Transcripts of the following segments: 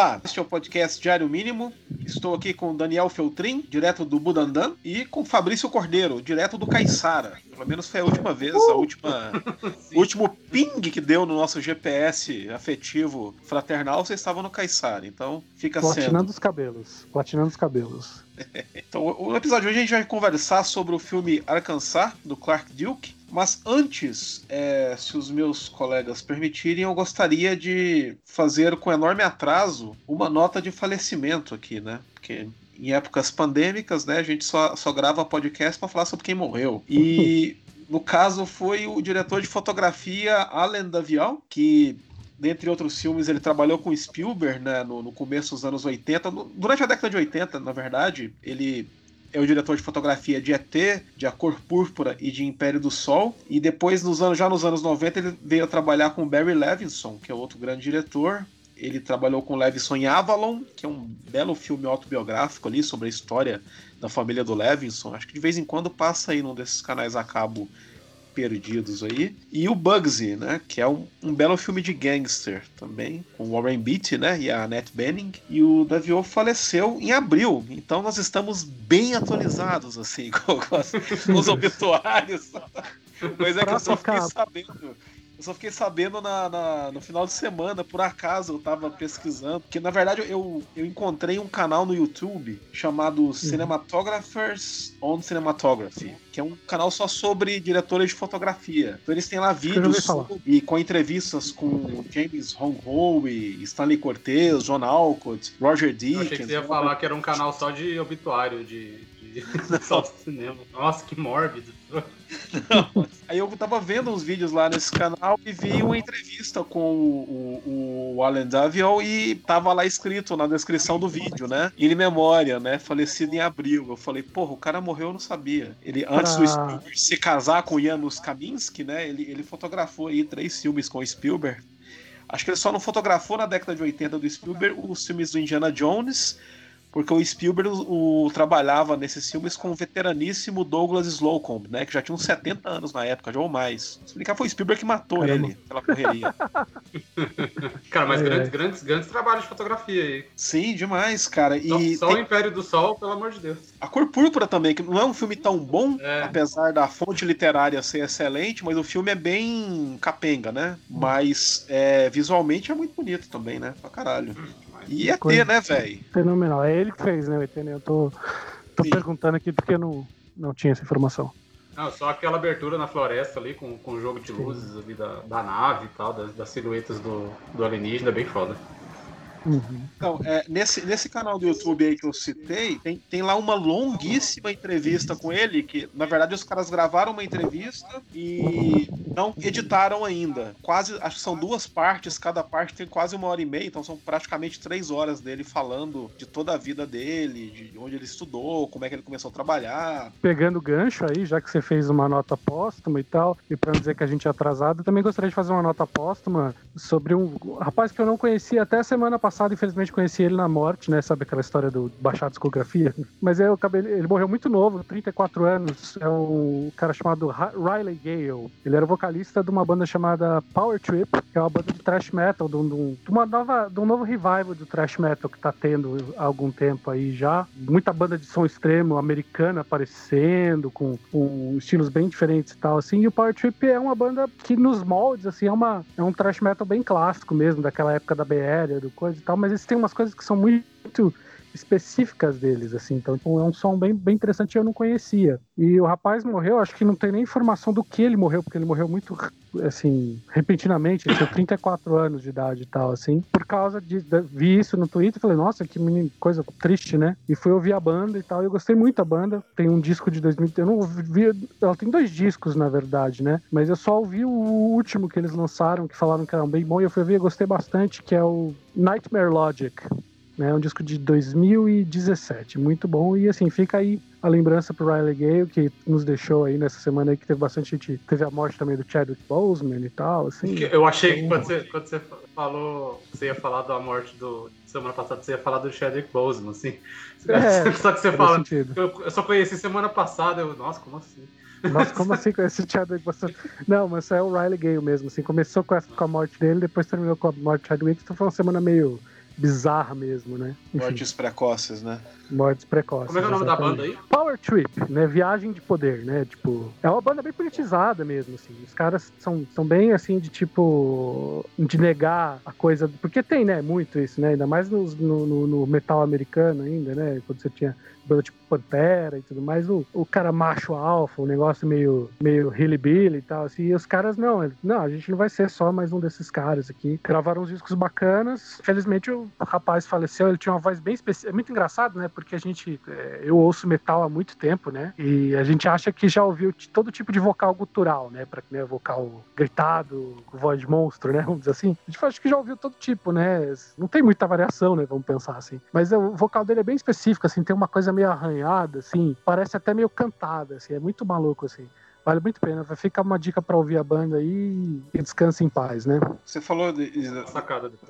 Olá, este é o podcast Diário Mínimo. Estou aqui com Daniel Feltrin, direto do Budandan, e com Fabrício Cordeiro, direto do Caiçara. Pelo menos foi a última vez, a última, o último ping que deu no nosso GPS afetivo fraternal, você estava no Caiçara. Então fica Platinando sendo. os cabelos. Platinando os cabelos. Então, o episódio de hoje a gente vai conversar sobre o filme Arkansas, do Clark Duke. Mas antes, é, se os meus colegas permitirem, eu gostaria de fazer com enorme atraso uma nota de falecimento aqui, né? Porque em épocas pandêmicas, né, a gente só, só grava podcast para falar sobre quem morreu. E no caso foi o diretor de fotografia Allen Davial, que dentre outros filmes, ele trabalhou com Spielberg né, no, no começo dos anos 80. No, durante a década de 80, na verdade, ele é o diretor de fotografia de ET, de A Cor Púrpura e de Império do Sol. E depois, nos anos, já nos anos 90, ele veio a trabalhar com Barry Levinson, que é outro grande diretor. Ele trabalhou com Levinson em Avalon, que é um belo filme autobiográfico ali sobre a história da família do Levinson. Acho que de vez em quando passa aí num desses canais a cabo perdidos aí. E o Bugsy, né? Que é um, um, belo filme de gangster também, com Warren Beatty, né? E a Annette Bening. E o Davio faleceu em abril. Então nós estamos bem atualizados, assim, com, com os obituários. Pois é que eu só fiquei sabendo. Eu só fiquei sabendo na, na, no final de semana, por acaso eu tava pesquisando. Que na verdade eu, eu encontrei um canal no YouTube chamado uhum. Cinematographers on Cinematography, que é um canal só sobre diretores de fotografia. Então eles têm lá vídeos e com entrevistas com James Hong Ho, Stanley Cortez, John Alcott, Roger Deakins. Eu achei que você ia falar que era um canal só de obituário, de, de... só de cinema. Nossa, que mórbido. Não. Aí eu tava vendo uns vídeos lá nesse canal e vi uma entrevista com o, o, o Alan Daviol e tava lá escrito na descrição do vídeo, né? Em memória, né? Falecido em abril. Eu falei, porra, o cara morreu, eu não sabia. Ele, antes do Spielberg se casar com Janusz Kaminski, né? Ele, ele fotografou aí três filmes com o Spielberg. Acho que ele só não fotografou na década de 80 do Spielberg os filmes do Indiana Jones porque o Spielberg o, o, trabalhava nesses filmes com o veteraníssimo Douglas Slocumb, né, que já tinha uns 70 anos na época, já ou mais. Se brincar, foi o Spielberg que matou Caramba. ele pela correria. cara, mas é, grandes, é. grandes, grandes trabalhos de fotografia aí. Sim, demais, cara. E só, só tem... o Império do Sol, pelo amor de Deus. A Cor Púrpura também, que não é um filme tão bom, é. apesar da fonte literária ser excelente, mas o filme é bem capenga, né? Mas é, visualmente é muito bonito também, né? Pra caralho. E ET, né, velho? Fenomenal. É ele que fez, né, o ET, né? Eu tô, tô perguntando aqui porque eu não, não tinha essa informação. Não, só aquela abertura na floresta ali, com, com o jogo de luzes ali da, da nave e tal, das, das silhuetas do, do alienígena, bem foda. Uhum. Então, é, nesse, nesse canal do YouTube aí que eu citei, tem, tem lá uma longuíssima entrevista com ele, que na verdade os caras gravaram uma entrevista e não editaram ainda. Quase, acho que são duas partes, cada parte tem quase uma hora e meia, então são praticamente três horas dele falando de toda a vida dele, de onde ele estudou, como é que ele começou a trabalhar. Pegando gancho aí, já que você fez uma nota póstuma e tal, e para não dizer que a gente é atrasado, também gostaria de fazer uma nota póstuma sobre um rapaz que eu não conhecia até semana passada passado, infelizmente, conheci ele na morte, né? Sabe aquela história do baixar a discografia? Mas eu acabei, ele morreu muito novo, 34 anos. É um cara chamado Riley Gale. Ele era vocalista de uma banda chamada Power Trip, que é uma banda de thrash metal, de, um, de uma nova, de um novo revival do thrash metal que tá tendo há algum tempo aí já. Muita banda de som extremo americana aparecendo, com, com estilos bem diferentes e tal, assim. E o Power Trip é uma banda que nos moldes, assim, é, uma, é um thrash metal bem clássico mesmo, daquela época da BR, do coisa e tal, mas eles têm umas coisas que são muito específicas deles, assim. Então, tipo, é um som bem, bem interessante eu não conhecia. E o rapaz morreu, acho que não tem nem informação do que ele morreu, porque ele morreu muito, assim, repentinamente. Ele tinha 34 anos de idade e tal, assim. Por causa de. de vi isso no Twitter falei, nossa, que coisa triste, né? E fui ouvir a banda e tal. E eu gostei muito da banda. Tem um disco de 2000. Eu não ouvi. Ela tem dois discos, na verdade, né? Mas eu só ouvi o último que eles lançaram, que falaram que era bem bom. E eu fui ouvir e gostei bastante, que é o Nightmare Logic né? Um disco de 2017, muito bom. E assim, fica aí a lembrança pro Riley Gale, que nos deixou aí nessa semana aí, que teve bastante gente. Teve a morte também do Chadwick Boseman e tal, assim. Eu achei que quando você, quando você falou, você ia falar da morte do. Semana passada você ia falar do Chadwick Boseman, assim. É, só que você fala. Eu, eu, só conheci semana passada, eu, nossa, como assim? Nossa, como assim com esse Chadwick Boseman? Não, mas é o Riley Gale mesmo, assim. Começou com, essa, com a morte dele, depois terminou com a morte do Chadwick, então foi uma semana meio bizarra mesmo, né? Enfim. Mortes precoces, né? Mortes precoces. Como é, é o nome exatamente. da banda aí? Power Trip, né? Viagem de poder, né? Tipo, é uma banda bem politizada mesmo, assim. Os caras são, são bem assim de tipo. de negar a coisa. Porque tem, né? Muito isso, né? Ainda mais no, no, no metal americano ainda, né? Quando você tinha banda tipo Pantera e tudo mais, o, o cara macho alfa, o negócio meio, meio hillbilly e tal, assim, e os caras, não, não, a gente não vai ser só mais um desses caras aqui. Gravaram uns discos bacanas, felizmente o rapaz faleceu, ele tinha uma voz bem especial, é muito engraçado, né, porque a gente, é, eu ouço metal há muito tempo, né, e a gente acha que já ouviu todo tipo de vocal gutural, né, pra, né, vocal gritado, voz de monstro, né, vamos dizer assim. A gente acha que já ouviu todo tipo, né, não tem muita variação, né, vamos pensar assim. Mas o vocal dele é bem específico, assim, tem uma coisa meio arranhada, assim, parece até meio cantada, assim, é muito maluco, assim. Vale muito a pena. Vai ficar uma dica para ouvir a banda aí e descanse em paz, né? Você falou de, de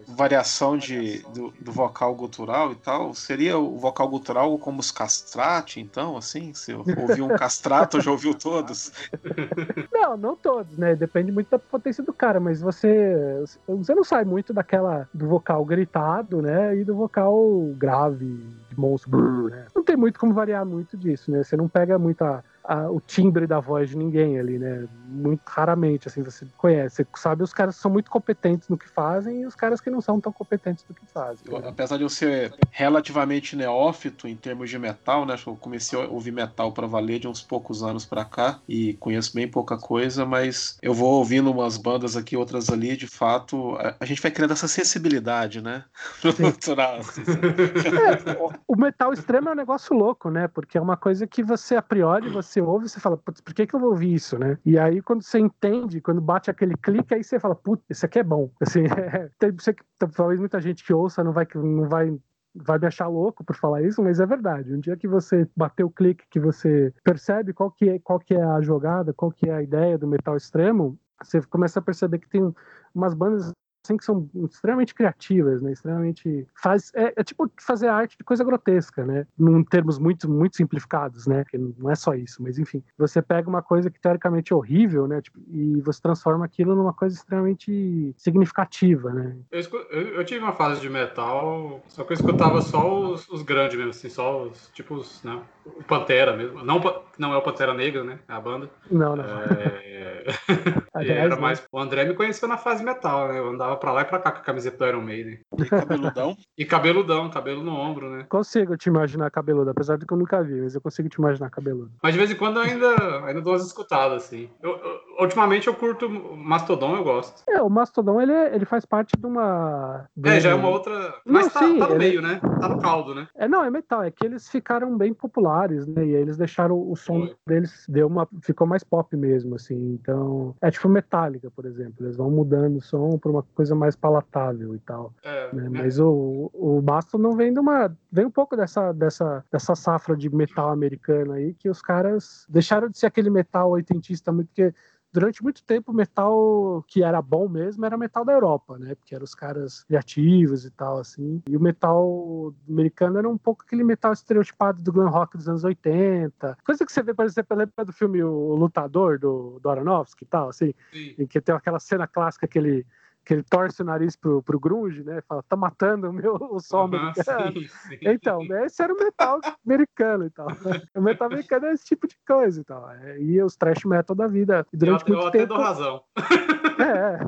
variação de, do, do, vocal gutural e tal. Seria o vocal gutural como os castrati, então, assim? Se ouviu um castrato, já ouviu todos? Não, não todos, né? Depende muito da potência do cara, mas você você não sai muito daquela do vocal gritado, né? E do vocal grave, de monstro, né? Não tem muito como variar muito disso, né? Você não pega muita a, o timbre da voz de ninguém ali, né? Muito raramente, assim, você conhece. Você sabe os caras são muito competentes no que fazem e os caras que não são tão competentes no que fazem. Eu, apesar de eu ser relativamente neófito em termos de metal, né? Eu comecei a ouvir metal para valer de uns poucos anos para cá e conheço bem pouca coisa, mas eu vou ouvindo umas bandas aqui, outras ali, de fato, a, a gente vai criando essa sensibilidade, né? Assim, é, o metal extremo é um negócio louco, né? Porque é uma coisa que você, a priori, você você ouve, você fala, putz, por que, que eu vou ouvir isso, né? E aí, quando você entende, quando bate aquele clique, aí você fala, putz, isso aqui é bom. Assim, é, tem, você, talvez muita gente que ouça não vai, não vai vai me achar louco por falar isso, mas é verdade. Um dia que você bater o clique, que você percebe qual que é, qual que é a jogada, qual que é a ideia do metal extremo, você começa a perceber que tem umas bandas assim que são extremamente criativas, né? Extremamente faz é, é, tipo fazer arte de coisa grotesca, né? Em termos muito muito simplificados, né? Que não é só isso, mas enfim, você pega uma coisa que teoricamente é horrível, né? Tipo, e você transforma aquilo numa coisa extremamente significativa, né? Eu, eu, eu, tive uma fase de metal, só que eu escutava só os, os grandes mesmo, assim, só os tipos, né? O Pantera mesmo, não não é o Pantera Negra, né? É a banda. Não, não. É... era mais o André me conheceu na fase metal, né? Eu andava pra lá e pra cá com a camiseta do Iron Maiden. E cabeludão? e cabeludão, cabelo no ombro, né? Consigo te imaginar cabeludo, apesar de que eu nunca vi, mas eu consigo te imaginar cabeludo. Mas de vez em quando eu ainda, ainda dou umas escutadas, assim. Eu, eu, ultimamente eu curto Mastodon, eu gosto. É, o Mastodon, ele, ele faz parte de uma... De... É, já é uma outra... Mas não, tá, sim, tá no ele... meio, né? Tá no caldo, né? É, não, é metal. É que eles ficaram bem populares, né? E aí eles deixaram o som Foi. deles, deu uma... ficou mais pop mesmo, assim. Então, é tipo Metallica, por exemplo. Eles vão mudando o som pra uma coisa mais palatável e tal. É, né? Mas o, o Baston não vem de uma. Vem um pouco dessa, dessa, dessa safra de metal americano aí, que os caras deixaram de ser aquele metal oitentista muito que durante muito tempo o metal que era bom mesmo era metal da Europa, né? Porque eram os caras criativos e tal, assim. E o metal americano era um pouco aquele metal estereotipado do glam rock dos anos 80. Coisa que você vê, por exemplo, lembra do filme O Lutador, do, do Aronofsky e tal, assim? Sim. Em que tem aquela cena clássica que ele que ele torce o nariz pro, pro grunge, né? Fala, tá matando o meu o som uhum, americano. Sim, sim. Então, né, esse era o metal americano e tal. Né? O metal americano é esse tipo de coisa e tal. É, e os trash metal da vida. E durante eu, muito eu tempo. Eu até dou razão. É,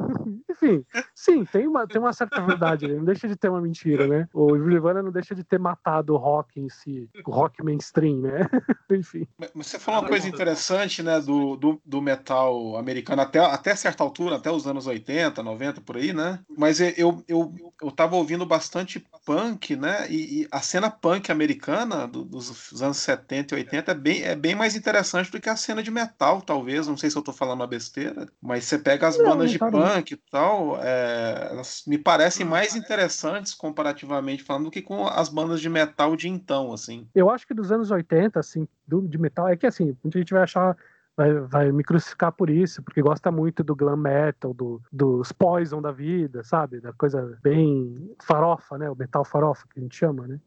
enfim, sim, tem uma, tem uma certa verdade, não deixa de ter uma mentira, né? O Nirvana não deixa de ter matado o rock em si, o rock mainstream, né? enfim. Você falou uma coisa interessante, né, do, do, do, metal americano até, até certa altura, até os anos 80, 90, por aí, né? Mas eu, eu, eu tava ouvindo bastante punk, né? E, e a cena punk americana do, dos anos 70 e 80 é bem, é bem mais interessante do que a cena de metal, talvez. Não sei se eu tô falando uma besteira, mas você pega as bandas bandas de punk e tal, é, elas me parecem mais interessantes comparativamente falando do que com as bandas de metal de então, assim. Eu acho que dos anos 80, assim, do, de metal, é que assim, muita gente vai achar Vai, vai, me crucificar por isso, porque gosta muito do glam metal, do, dos poison da vida, sabe? Da coisa bem farofa, né? O metal farofa que a gente chama, né?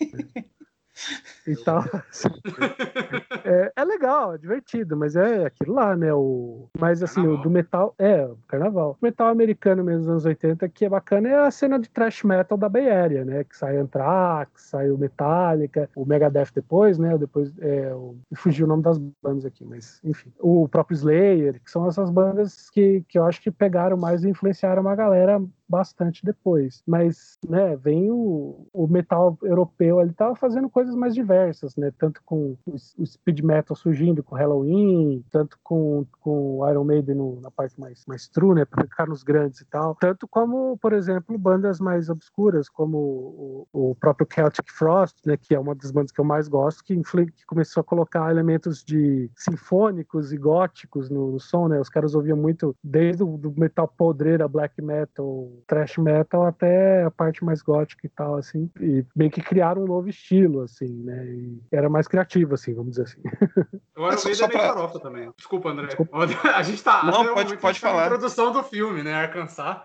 e tal. é, é, legal, é divertido, mas é aquilo lá, né? O, mas assim, carnaval. o do metal. É, o carnaval. O metal americano mesmo dos anos 80, que é bacana, é a cena de thrash metal da Bay Area, né? Que sai Anthrax, sai o Metallica, o Megadeth depois, né? Depois é, o, fugiu o nome das bandas aqui, mas enfim. O próprio Slayer, que são essas bandas que, que eu acho que pegaram mais e influenciaram uma galera bastante depois. Mas, né, vem o, o metal europeu, ele tava fazendo coisas mais diversas, né? Tanto com o, speed metal surgindo com Halloween, tanto com, com Iron Maiden no, na parte mais, mais true, né? Pra ficar nos grandes e tal. Tanto como, por exemplo, bandas mais obscuras, como o, o próprio Celtic Frost, né? Que é uma das bandas que eu mais gosto, que, que começou a colocar elementos de sinfônicos e góticos no, no som, né? Os caras ouviam muito desde o do metal podreira, black metal, thrash metal até a parte mais gótica e tal, assim, e bem que criaram um novo estilo, assim, né, e era mais criativo, assim, vamos dizer assim. Eu era o meio da pra... farofa também. Desculpa, André. Desculpa. A gente tá... Não, pode, pode tá falar. produção do filme, né, Arkansas,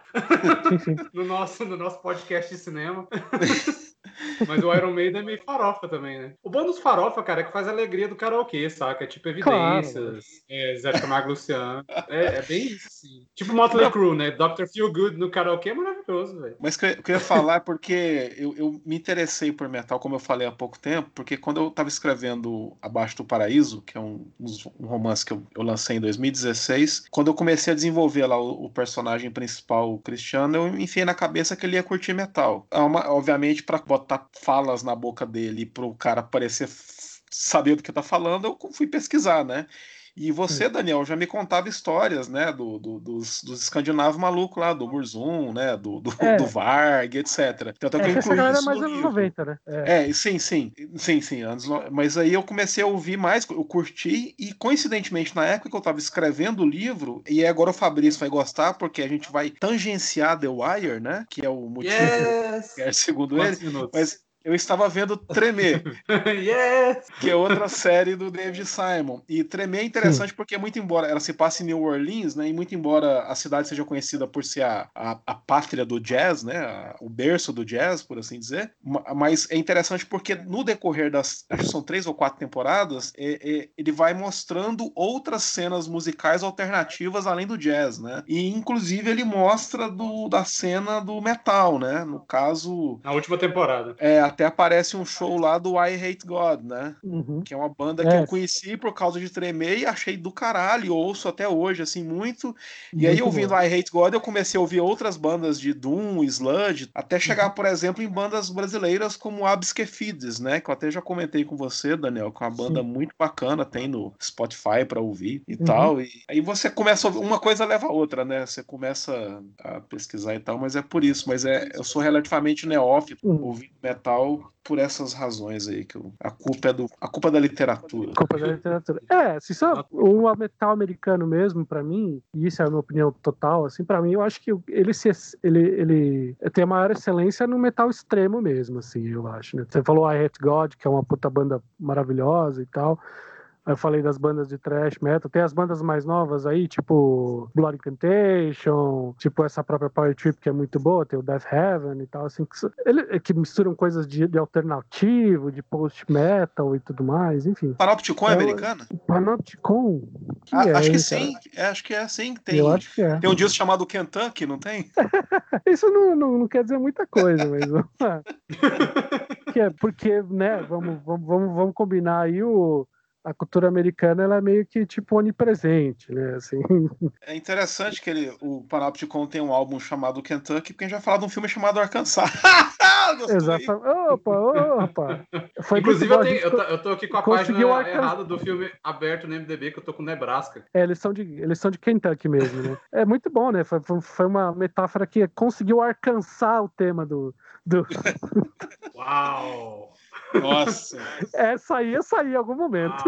sim, sim. no, nosso, no nosso podcast de cinema. Mas o Iron Maiden é meio farofa também, né? O bônus farofa, cara, é que faz a alegria do karaokê, saca? É tipo Evidências, claro. é, Zé Camargo Luciano. É, é, bem isso, sim. Tipo Motley Crue, né? Dr. Feel Good no karaokê é maravilhoso, velho. Mas eu, que eu ia falar é porque eu, eu me interessei por metal, como eu falei há pouco tempo, porque quando eu tava escrevendo Abaixo do Paraíso, que é um, um romance que eu, eu lancei em 2016, quando eu comecei a desenvolver lá o, o personagem principal, o Cristiano, eu enfiei na cabeça que ele ia curtir metal. É uma, obviamente, para botar falas na boca dele pro cara parecer saber do que tá falando, eu fui pesquisar, né? E você, Daniel, já me contava histórias, né, do, do dos, dos escandinavos malucos lá, do Burzum, né, do, do, é. do Varg, etc. Então, é, que essa galera é mais anos 90, né? É. é, sim, sim, sim, sim, anos, mas aí eu comecei a ouvir mais, eu curti, e coincidentemente, na época que eu estava escrevendo o livro, e agora o Fabrício vai gostar, porque a gente vai tangenciar The Wire, né, que é o motivo, yes! que é segundo Quantos ele, minutos? mas eu estava vendo Tremer, yes! que é outra série do David Simon. E Tremer é interessante porque, muito embora ela se passe em New Orleans, né, e muito embora a cidade seja conhecida por ser a, a, a pátria do jazz, né, a, o berço do jazz, por assim dizer, mas é interessante porque no decorrer das, acho que são três ou quatro temporadas, é, é, ele vai mostrando outras cenas musicais alternativas além do jazz, né, e inclusive ele mostra do, da cena do metal, né, no caso... Na última temporada. É, até aparece um show lá do I Hate God, né? Uhum. Que é uma banda que é. eu conheci por causa de tremer e achei do caralho, ouço até hoje, assim, muito. E muito aí, ouvindo bom. I Hate God, eu comecei a ouvir outras bandas de Doom, Sludge, até chegar, uhum. por exemplo, em bandas brasileiras como Absquefides, né? Que eu até já comentei com você, Daniel, que é uma banda Sim. muito bacana, tem no Spotify para ouvir e uhum. tal. E aí você começa a ouvir, uma coisa leva a outra, né? Você começa a pesquisar e tal, mas é por isso. Mas é, eu sou relativamente neófito, uhum. ouvindo metal por essas razões aí, que eu, a culpa é do a culpa é da literatura. culpa da literatura. É, se só o metal americano mesmo, para mim, e isso é a minha opinião total, assim, para mim, eu acho que ele se ele, ele tem a maior excelência no metal extremo mesmo, assim, eu acho, né? Você falou I Hate God, que é uma puta banda maravilhosa e tal. Eu falei das bandas de thrash metal. Tem as bandas mais novas aí, tipo Blood Incantation, tipo essa própria Power Trip que é muito boa, tem o Death Heaven e tal, assim, que, ele, que misturam coisas de, de alternativo, de post metal e tudo mais, enfim. Panopticon é, é americana? Panopticon? Que ah, é, acho que sim, é, acho que é assim. Tem, Eu acho que é. Tem um disco chamado Kentucky, não tem? Isso não, não, não, quer dizer muita coisa, mas vamos lá. que é porque, né, vamos, vamos, vamos, vamos combinar aí o a cultura americana ela é meio que tipo onipresente, né? Assim. É interessante que ele, o Panopticon tem um álbum chamado Kentucky, porque a gente vai falar de um filme chamado Arkansas. Exatamente. Opa, opa. Foi Inclusive, eu, tenho, eu, tô, eu, tô, aqui com a página errada do filme aberto no MDB, que eu tô com Nebraska. É, eles são de, eles são de Kentucky mesmo, né? é muito bom, né? Foi, foi uma metáfora que conseguiu alcançar o tema do. do... Uau! Nossa. Essa ia sair em algum momento.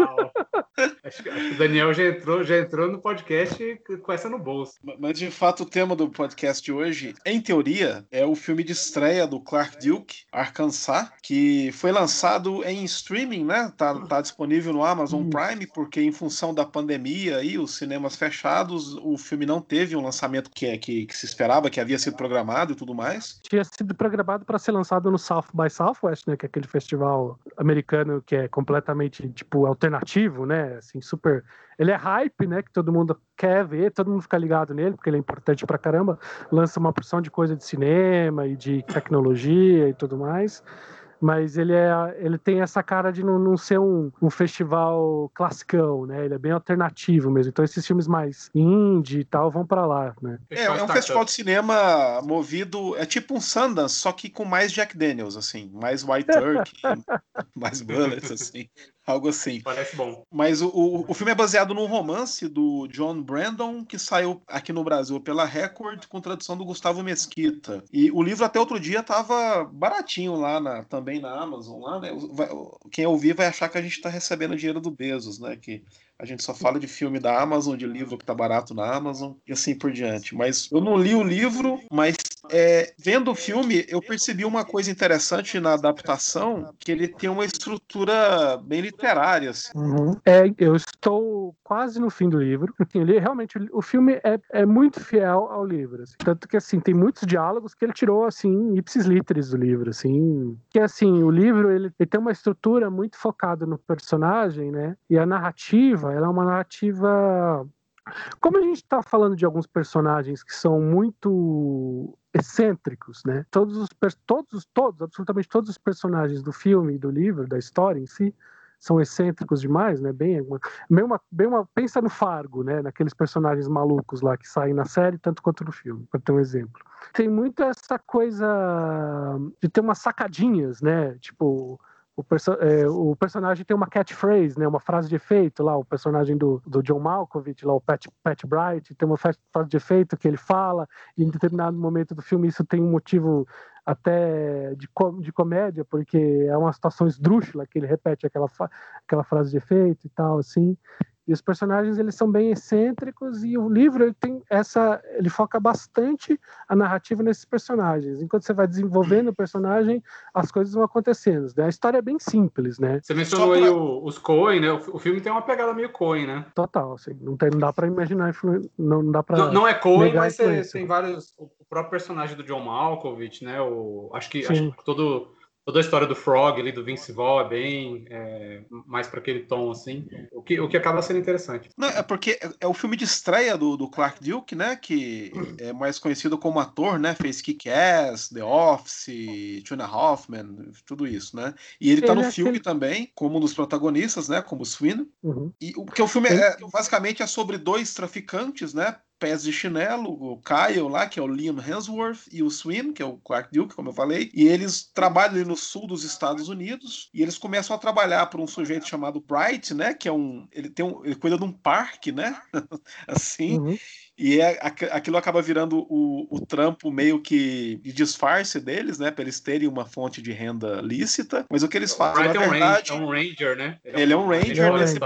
Acho que, acho que, o Daniel já entrou, já entrou no podcast com essa no bolso. Mas de fato o tema do podcast de hoje, em teoria, é o filme de estreia do Clark Duke, Arkansas, que foi lançado em streaming, né? Tá, tá disponível no Amazon Prime, porque em função da pandemia e os cinemas fechados, o filme não teve um lançamento que, que, que se esperava, que havia sido programado e tudo mais. Tinha sido programado para ser lançado no South by Southwest, né? Que é aquele festival nacional americano que é completamente, tipo, alternativo, né? Assim, super. Ele é hype, né? Que todo mundo quer ver, todo mundo fica ligado nele, porque ele é importante pra caramba. Lança uma porção de coisa de cinema e de tecnologia e tudo mais mas ele, é, ele tem essa cara de não, não ser um, um, festival classicão, né? Ele é bem alternativo mesmo. Então esses filmes mais indie e tal vão para lá, né? É, é um festival de cinema movido, é tipo um Sundance, só que com mais Jack Daniels, assim, mais White Turkey, mais Bullets, assim. Algo assim. Parece bom. Mas o, o, o, filme é baseado num romance do John Brandon, que saiu aqui no Brasil pela Record, com tradução do Gustavo Mesquita. E o livro até outro dia tava baratinho lá na, também na Amazon. Lá, né? Quem ouvir vai achar que a gente está recebendo dinheiro do Bezos, né? Que a gente só fala de filme da Amazon, de livro que tá barato na Amazon e assim por diante. Mas eu não li o livro, mas é, vendo o filme, eu percebi uma coisa interessante na adaptação, que ele tem uma estrutura bem literária. Assim. Uhum. É, eu estou quase no fim do livro. Ele realmente o filme é, é muito fiel ao livro. Assim. Tanto que assim tem muitos diálogos que ele tirou assim ipsis literis do livro, assim. Que assim o livro ele, ele tem uma estrutura muito focada no personagem, né? E a narrativa narrativa, ela é uma narrativa. Como a gente está falando de alguns personagens que são muito excêntricos, né? Todos os todos todos absolutamente todos os personagens do filme, do livro, da história em si são excêntricos demais, né? Bem, bem uma, bem uma pensa no Fargo, né? Naqueles personagens malucos lá que saem na série tanto quanto no filme, para ter um exemplo. Tem muito essa coisa de ter umas sacadinhas, né? Tipo o, perso é, o, personagem tem uma catchphrase, né, uma frase de efeito lá, o personagem do, do John Malkovich, lá, o Pat, Pat Bright, tem uma frase de efeito que ele fala, e em determinado momento do filme isso tem um motivo até de, de comédia, porque é uma situação esdrúxula que ele repete aquela, aquela frase de efeito e tal, assim. E os personagens eles são bem excêntricos e o livro ele tem essa, ele foca bastante a narrativa nesses personagens. Enquanto você vai desenvolvendo o personagem, as coisas vão acontecendo. Né? A história é bem simples, né? Você mencionou pra... aí o, os Coen, né? O, o, filme tem uma pegada meio Coen, né? Total, assim, não, tem, não dá para imaginar, não dá para não, não, é Coen, mas tem vários. O próprio personagem do John Malkovich, né? O, acho que, acho que todo toda a história do Frog ali, do Vince Vaughn, é bem é, mais para aquele tom, assim, o que, o que acaba sendo interessante. Não, é porque é, é o filme de estreia do, do, Clark Duke, né, que é mais conhecido como ator, né, fez Kick-Ass, The Office, Tuna Hoffman, tudo isso, né, e ele tá no é filme também, como um dos protagonistas, né, como Swin, uhum. e o que o filme é, basicamente é sobre dois traficantes, né, pés de chinelo, o Kyle lá, que é o Liam Hemsworth, e o Swim, que é o Clark Duke, como eu falei, e eles trabalham ali no sul dos Estados Unidos, e eles começam a trabalhar por um sujeito chamado Bright, né, que é um, ele tem um, ele cuida de um parque, né, assim, uhum. E é, aquilo acaba virando o, o trampo meio que de disfarce deles, né? Para eles terem uma fonte de renda lícita. Mas o que eles fazem, na verdade... É um ranger, né? Ele, ele é um ranger, é um ranger nesse,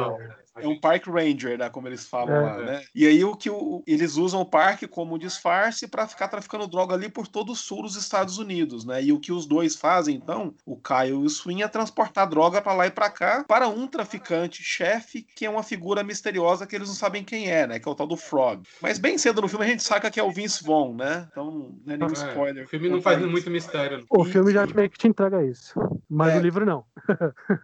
é um park ranger, né? Como eles falam é, lá, é. né? E aí o que o, eles usam o parque como disfarce para ficar traficando droga ali por todo o sul dos Estados Unidos, né? E o que os dois fazem, então, o Kyle e o Swin, é transportar droga para lá e para cá para um traficante chefe que é uma figura misteriosa que eles não sabem quem é, né? Que é o tal do Frog. Mas bem cedo no filme a gente saca que é o Vince Vaughn, né? Então não é nenhum é, spoiler. O filme não faz muito mistério. O filme já meio que te entrega isso, mas é. o livro não.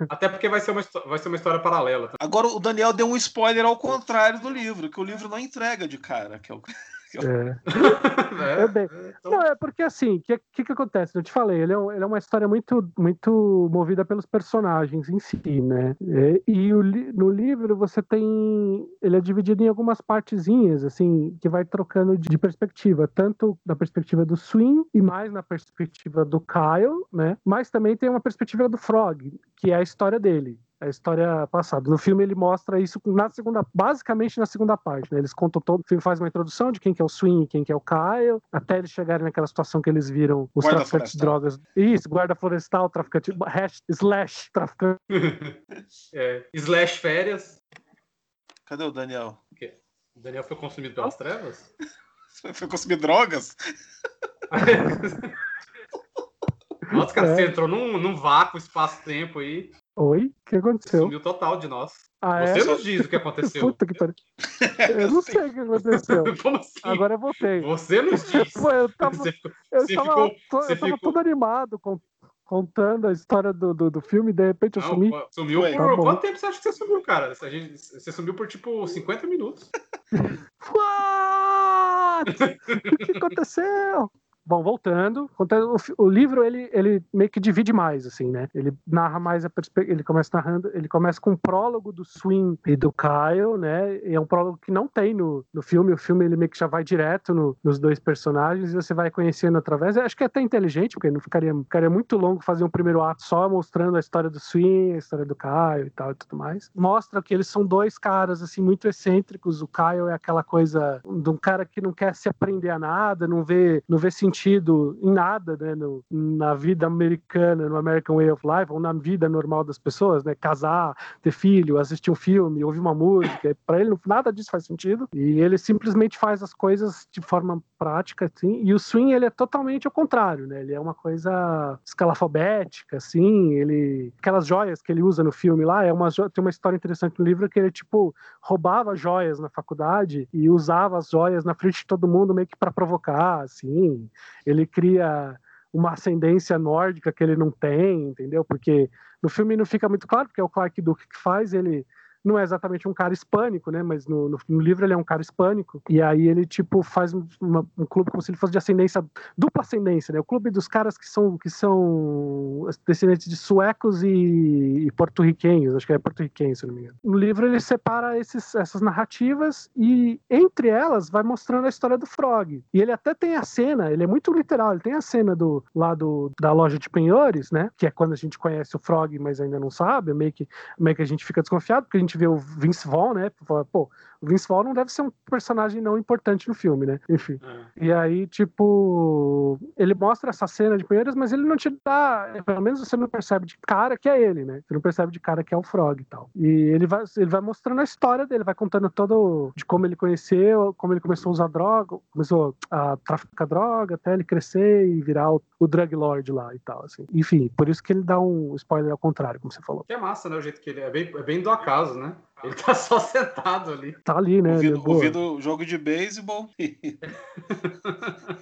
Até porque vai ser uma, vai ser uma história paralela. Agora o Daniel deu um spoiler ao contrário do livro, que o livro não entrega de cara, que é o é. é bem... Então não, é porque assim, o que, que, que, acontece? Eu te falei, ele é, ele é, uma história muito, muito movida pelos personagens em si, né? E, e o, no livro você tem. Ele é dividido em algumas partezinhas, assim, que vai trocando de perspectiva, tanto da perspectiva do Swing e mais na perspectiva do Kyle, né? Mas também tem uma perspectiva do Frog, que é a história dele a história passada. No filme ele mostra isso na segunda, basicamente na segunda parte, né? Eles contam todo, o filme faz uma introdução de quem que é o Swing, quem que é o Kyle, até eles chegarem naquela situação que eles viram os guarda traficantes de drogas. Isso, guarda florestal, traficante, hash, slash, traficante. é, slash férias. Cadê o Daniel? O quê? O Daniel foi consumido pelas trevas? foi consumido drogas? Nossa, cara, é. você entrou num, num vácuo, espaço-tempo aí. Oi? O que aconteceu? Sumiu total de nós. Ah, Você é? nos diz o que aconteceu. Puta que pariu. Eu não sei o que aconteceu. Como assim? Agora eu voltei. Você nos diz. Pô, eu tava, você ficou, eu você tava, ficou, eu tava ficou... todo animado com contando a história do, do, do filme e de repente eu não, sumi. Sumiu Ué, por. Tá quanto tempo você acha que você sumiu, cara? Você sumiu por tipo 50 minutos. What? o que aconteceu? Bom, voltando, o, livro ele, ele meio que divide mais, assim, né? Ele narra mais a perspectiva, ele começa narrando, ele começa com um prólogo do Swing e do Kyle, né? E é um prólogo que não tem no, no filme, o filme ele meio que já vai direto no, nos dois personagens e você vai conhecendo através, acho que é até inteligente, porque não ficaria, ficaria muito longo fazer um primeiro ato só mostrando a história do Swing, a história do Kyle e tal e tudo mais. Mostra que eles são dois caras, assim, muito excêntricos, o Kyle é aquela coisa de um cara que não quer se aprender a nada, não vê, não vê sentido sentido em nada, né, no, na vida americana, no American Way of Life, ou na vida normal das pessoas, né, casar, ter filho, assistir um filme, ouvir uma música, para ele nada disso faz sentido, e ele simplesmente faz as coisas de forma prática, assim, e o swing, ele é totalmente ao contrário, né, ele é uma coisa escalafobética, assim, ele, aquelas joias que ele usa no filme lá, é uma, tem uma história interessante no livro que ele, tipo, roubava joias na faculdade e usava as joias na frente de todo mundo meio que para provocar, assim, ele cria uma ascendência nórdica que ele não tem, entendeu? Porque no filme não fica muito claro, porque é o Clark Duke que faz, ele não é exatamente um cara hispânico, né? Mas no, no, no, livro ele é um cara hispânico. E aí ele, tipo, faz uma, um clube como se ele fosse de ascendência, dupla ascendência, né? O clube dos caras que são, que são descendentes de suecos e, e porto-riquenhos. Acho que é porto-riquenho, se não me engano. No livro ele separa esses, essas narrativas e entre elas vai mostrando a história do Frog. E ele até tem a cena, ele é muito literal, ele tem a cena do, lá da loja de penhores, né? Que é quando a gente conhece o Frog, mas ainda não sabe, meio que, meio que a gente fica desconfiado, porque a gente gente vê o Vince Vaughn, né? Pô, o Vince Vaughn não deve ser um personagem não importante no filme, né? Enfim. É. E aí, tipo, ele mostra essa cena de Pinheiros, mas ele não te dá, pelo menos você não percebe de cara que é ele, né? Você não percebe de cara que é o Frog e tal. E ele vai, ele vai mostrando a história dele, vai contando todo de como ele conheceu, como ele começou a usar droga, começou a traficar droga até ele crescer e virar o, o drug lord lá e tal, assim. Enfim, por isso que ele dá um spoiler ao contrário, como você falou. Que é massa, né? O jeito que ele é bem, é bem do acaso, né? Ele tá só sentado ali. Tá ali, né? Ouvindo, é ouvindo jogo de beisebol.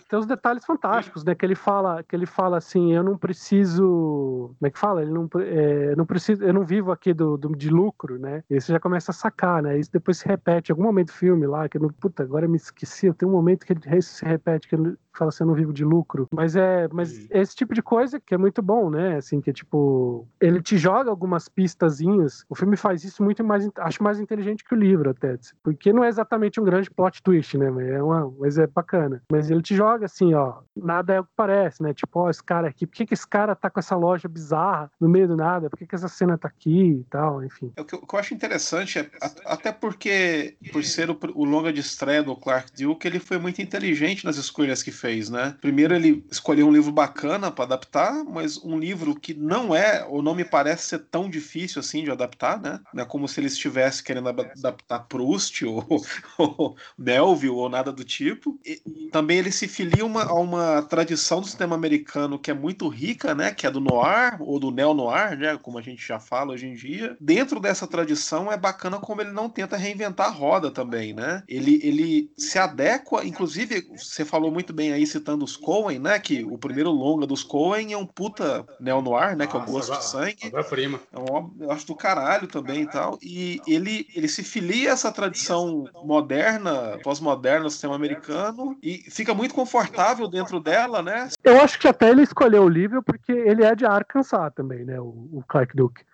Tem uns detalhes fantásticos, né? Que ele fala, que ele fala assim, eu não preciso. Como é que fala? Ele não, é, não preciso, eu não vivo aqui do, do, de lucro, né? E você já começa a sacar, né? Isso depois se repete em algum momento do filme lá, que eu não, puta, agora eu me esqueci. Tem um momento que ele se repete, que ele fala assim, eu não vivo de lucro. Mas é, mas esse tipo de coisa que é muito bom, né? Assim, que é tipo, ele te joga algumas pistazinhas. O filme faz isso muito mais, acho mais inteligente que o livro até, porque não é exatamente um grande plot twist, né? Mas é, uma, mas é bacana. Mas ele te joga assim, ó, nada é o que parece, né? Tipo, ó, esse cara aqui, por que, que esse cara tá com essa loja bizarra no meio do nada? Por que, que essa cena tá aqui e tal, enfim. É, o, que eu, o que eu acho interessante é, até porque, por ser o, o longa de estreia do Clark Duke, ele foi muito inteligente nas escolhas que fez, né? Primeiro ele escolheu um livro bacana para adaptar, mas um livro que não é, ou não me parece ser tão difícil assim de adaptar, né? Não é como se ele estivesse querendo adaptar Proust ou, ou Melville ou nada do tipo. E, também ele se filia uma, a uma tradição do cinema americano que é muito rica, né? Que é do noir ou do neo-noir, né? Como a gente já fala hoje em dia. Dentro dessa tradição é bacana como ele não tenta reinventar a roda também, né? Ele, ele se adequa, inclusive, você falou muito bem aí, citando os Coen, né? Que o primeiro longa dos Coen é um puta neo-noir, né? que é o Gosto de Sangue. É prima. É um, eu acho do caralho também e tal. E ele, ele se filia a essa tradição moderna, pós-moderna do sistema americano e fica muito confortável dentro dela, né? Eu acho que até ele escolheu o livro porque ele é de Arkansas também, né? O, o Clark Duke.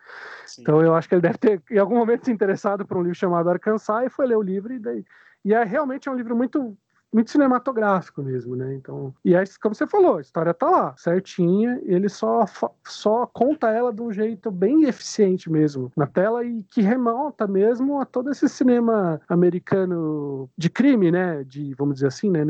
Sim. Então eu acho que ele deve ter, em algum momento, se interessado por um livro chamado Arkansas e foi ler o livro e daí. E é realmente é um livro muito muito cinematográfico mesmo, né? Então, e aí, como você falou, a história tá lá, certinha, ele só, só conta ela de um jeito bem eficiente mesmo na tela e que remonta mesmo a todo esse cinema americano de crime, né? De, vamos dizer assim, né?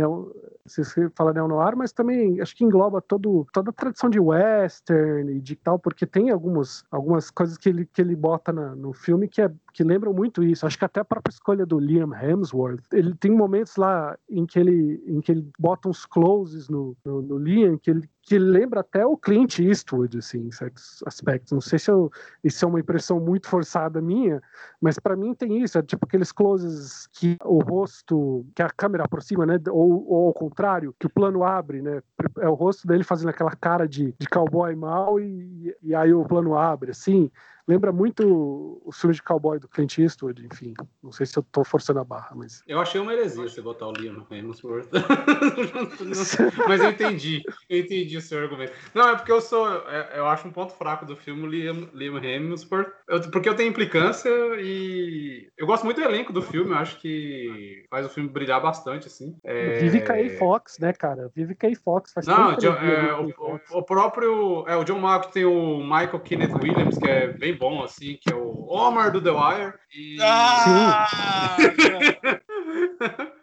Você fala neo-noir, mas também acho que engloba todo, toda a tradição de western e de tal, porque tem algumas, algumas coisas que ele, que ele bota na, no filme que, é, que lembram muito isso. Acho que até a própria escolha do Liam Hemsworth, ele tem momentos lá em que ele, em que ele bota uns closes no, no, no Liam, que ele que lembra até o Clint Eastwood, assim, em certos aspectos. Não sei se eu, isso é uma impressão muito forçada minha, mas para mim tem isso, é tipo aqueles closes que o rosto, que a câmera aproxima, né, ou, ou ao contrário, que o plano abre, né, é o rosto dele fazendo aquela cara de, de cowboy mal e, e aí o plano abre, assim, lembra muito o filme de cowboy do Clint Eastwood, enfim. Não sei se eu tô forçando a barra, mas. Eu achei uma heresia você botar o Liam Hemsworth. mas eu entendi. Eu entendi o seu argumento. Não, é porque eu sou. É, eu acho um ponto fraco do filme Liam, Liam Hemsworth. Eu, porque eu tenho implicância e. Eu gosto muito do elenco do filme. Eu acho que faz o filme brilhar bastante, assim. É... Vive Kay Fox, né, cara? Vive Kay Fox. Faz Não, John, é, o, o, o, próprio. É, o John Malkovich tem o Michael Kenneth Williams, que é bem bom, assim, que é o Omar do The Wire. E... Ah!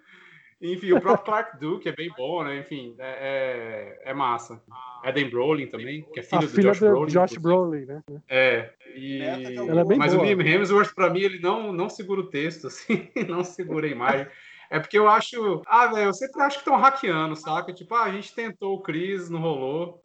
Enfim, o próprio Clark Duke é bem bom, né? Enfim, é, é, é massa. Eden Brolin também, que é filho a do filha Josh do Brolin. Josh Brolin, né? É. E... Ela é bem Mas boa. o Liam Hemsworth, pra mim, ele não, não segura o texto, assim, não segura a imagem. É porque eu acho. Ah, velho, eu sempre acho que estão hackeando, saca? Tipo, ah, a gente tentou o Chris, não rolou.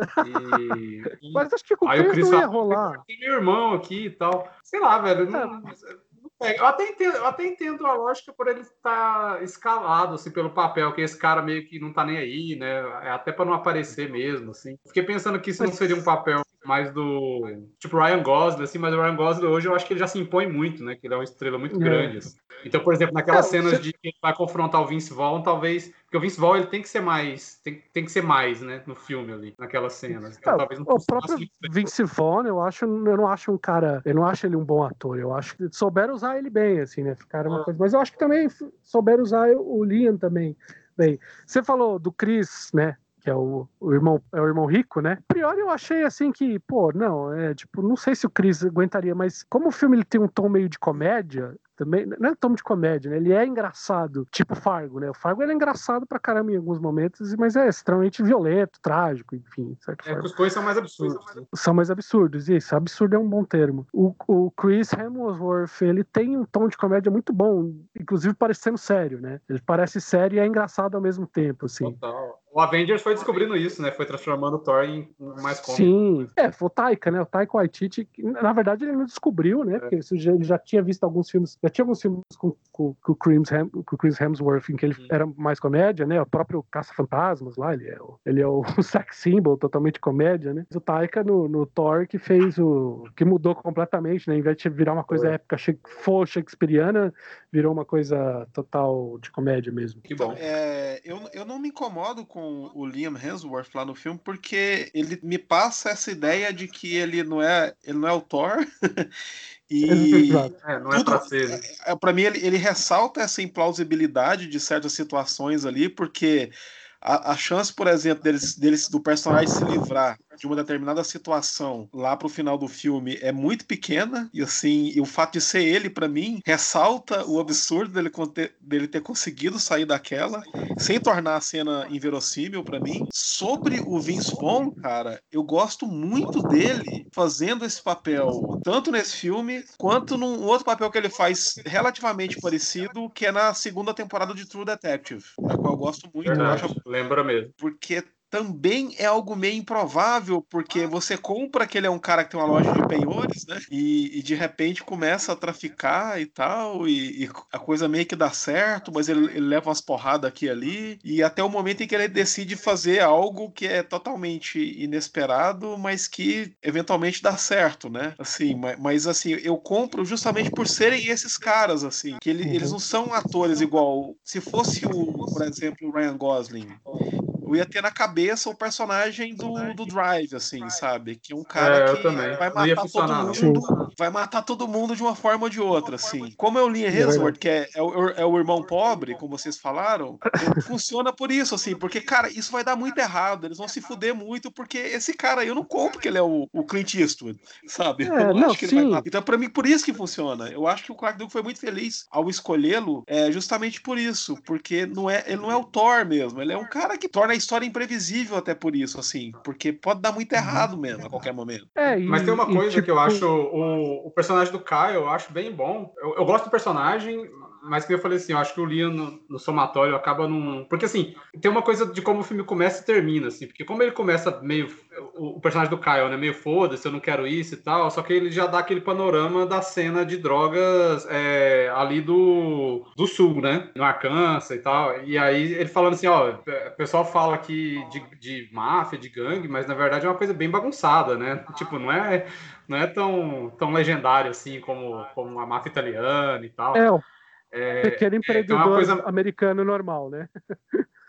E. Mas acho que com o Chris, Chris não ia rolar. Tem meu irmão aqui e tal. Sei lá, velho. Não, é, eu, até entendo, eu até entendo a lógica por ele estar escalado assim, pelo papel, que esse cara meio que não tá nem aí, né? É até para não aparecer mesmo, assim. Fiquei pensando que isso não seria um papel mais do tipo Ryan Gosling, assim, mas o Ryan Gosling hoje eu acho que ele já se impõe muito, né? Que ele é uma estrela muito é. grande. Assim. Então, por exemplo, naquelas é, cenas você... de que ele vai confrontar o Vince Vaughn, talvez porque o Vince Vaughn ele tem que ser mais, tem, tem que ser mais, né, no filme ali, naquelas cenas. Então, é, talvez não o próprio Vince Vaughn, eu acho, eu não acho um cara, eu não acho ele um bom ator. Eu acho que souberam usar ele bem, assim, né? Ficaram uma ah. coisa. Mas eu acho que também souberam usar o Liam também. Bem, você falou do Chris, né? Que é o, o, irmão é o irmão rico, né? A priori eu achei assim que, pô, não, é tipo, não sei se o Chris aguentaria, mas como o filme ele tem um tom meio de comédia, também não é um tom de comédia, né? Ele é engraçado, tipo Fargo, né? O Fargo ele é engraçado pra caramba em alguns momentos, mas é extremamente violento, trágico, enfim, certo? É, os coisas são mais absurdos. São mais absurdos, isso. Absurdo é um bom termo. O, o Chris Hemsworth, ele tem um tom de comédia muito bom, inclusive parecendo sério, né? Ele parece sério e é engraçado ao mesmo tempo, assim. Total. O Avengers foi descobrindo isso, né? Foi transformando o Thor em mais cômico. Sim, é, foi o Taika, né? O Taika Waititi, na verdade ele não descobriu, né? É. Porque ele já, tinha visto alguns filmes, já tinha alguns filmes com, com, com, o, Chris Hem, com o Chris Hemsworth em que ele era mais comédia, né? O próprio Caça-Fantasmas lá, ele é, o, ele é o sex symbol, totalmente comédia, né? O Taika no, no Thor que fez o... que mudou completamente, né? Em vez de virar uma coisa foi. épica, for shakespeariana, virou uma coisa total de comédia mesmo. Que bom. É, eu, eu não me incomodo com o Liam Hemsworth lá no filme, porque ele me passa essa ideia de que ele não é, ele não é o Thor. e é, não é pra ser. Né? É, para mim, ele, ele ressalta essa implausibilidade de certas situações ali, porque a, a chance, por exemplo, deles, deles do personagem se livrar de uma determinada situação lá pro final do filme é muito pequena e assim, e o fato de ser ele para mim ressalta o absurdo dele, dele ter conseguido sair daquela sem tornar a cena inverossímil para mim. Sobre o Vince Vaughn, cara, eu gosto muito dele fazendo esse papel, tanto nesse filme quanto num outro papel que ele faz relativamente parecido, que é na segunda temporada de True Detective, da qual eu gosto muito. Verdade, eu acho... Lembra mesmo. Porque também é algo meio improvável, porque você compra que ele é um cara que tem uma loja de penhores, né? E, e de repente começa a traficar e tal, e, e, a coisa meio que dá certo, mas ele, ele, leva umas porradas aqui e ali, e até o momento em que ele decide fazer algo que é totalmente inesperado, mas que eventualmente dá certo, né? Assim, mas, mas assim, eu compro justamente por serem esses caras, assim, que ele, eles uhum. não são atores igual. Se fosse o, por exemplo, o Ryan Gosling eu ia ter na cabeça o personagem do, do Drive, assim, sabe? Que é um cara é, que vai matar todo mundo, vai matar todo mundo de uma forma ou de outra, assim. Como é o Liam Hemsworth, que é, é, o, é o irmão pobre, como vocês falaram, funciona por isso, assim, porque, cara, isso vai dar muito errado, eles vão se fuder muito, porque esse cara aí, eu não compro que ele é o, o Clint Eastwood, sabe? É, eu não, não acho que sim. ele vai Então, pra mim, por isso que funciona. Eu acho que o Clark Duke foi muito feliz ao escolhê-lo, é, justamente por isso, porque não é, ele não é o Thor mesmo, ele é um cara que torna a história imprevisível até por isso, assim, porque pode dar muito uhum. errado mesmo a qualquer momento. É, e, Mas tem uma coisa e, tipo... que eu tipo, acho, o, o personagem do Kyle eu acho bem bom. Eu, eu gosto do personagem, mas que eu falei assim, eu acho que o Liam no, no, somatório acaba num. Porque assim, tem uma coisa de como o filme começa e termina, assim, porque como ele começa meio. O, o personagem do Kyle, né? Meio foda-se, eu não quero isso e tal, só que ele já dá aquele panorama da cena de drogas é, ali do, do sul, né? No Arkansas e tal. E aí ele falando assim, ó, o pessoal fala aqui de, de máfia, de gangue, mas na verdade é uma coisa bem bagunçada, né? Tipo, não é não é tão, tão legendário assim como, como a máfia italiana e tal. É, é, pequeno é, empreendedor é coisa... americano normal, né?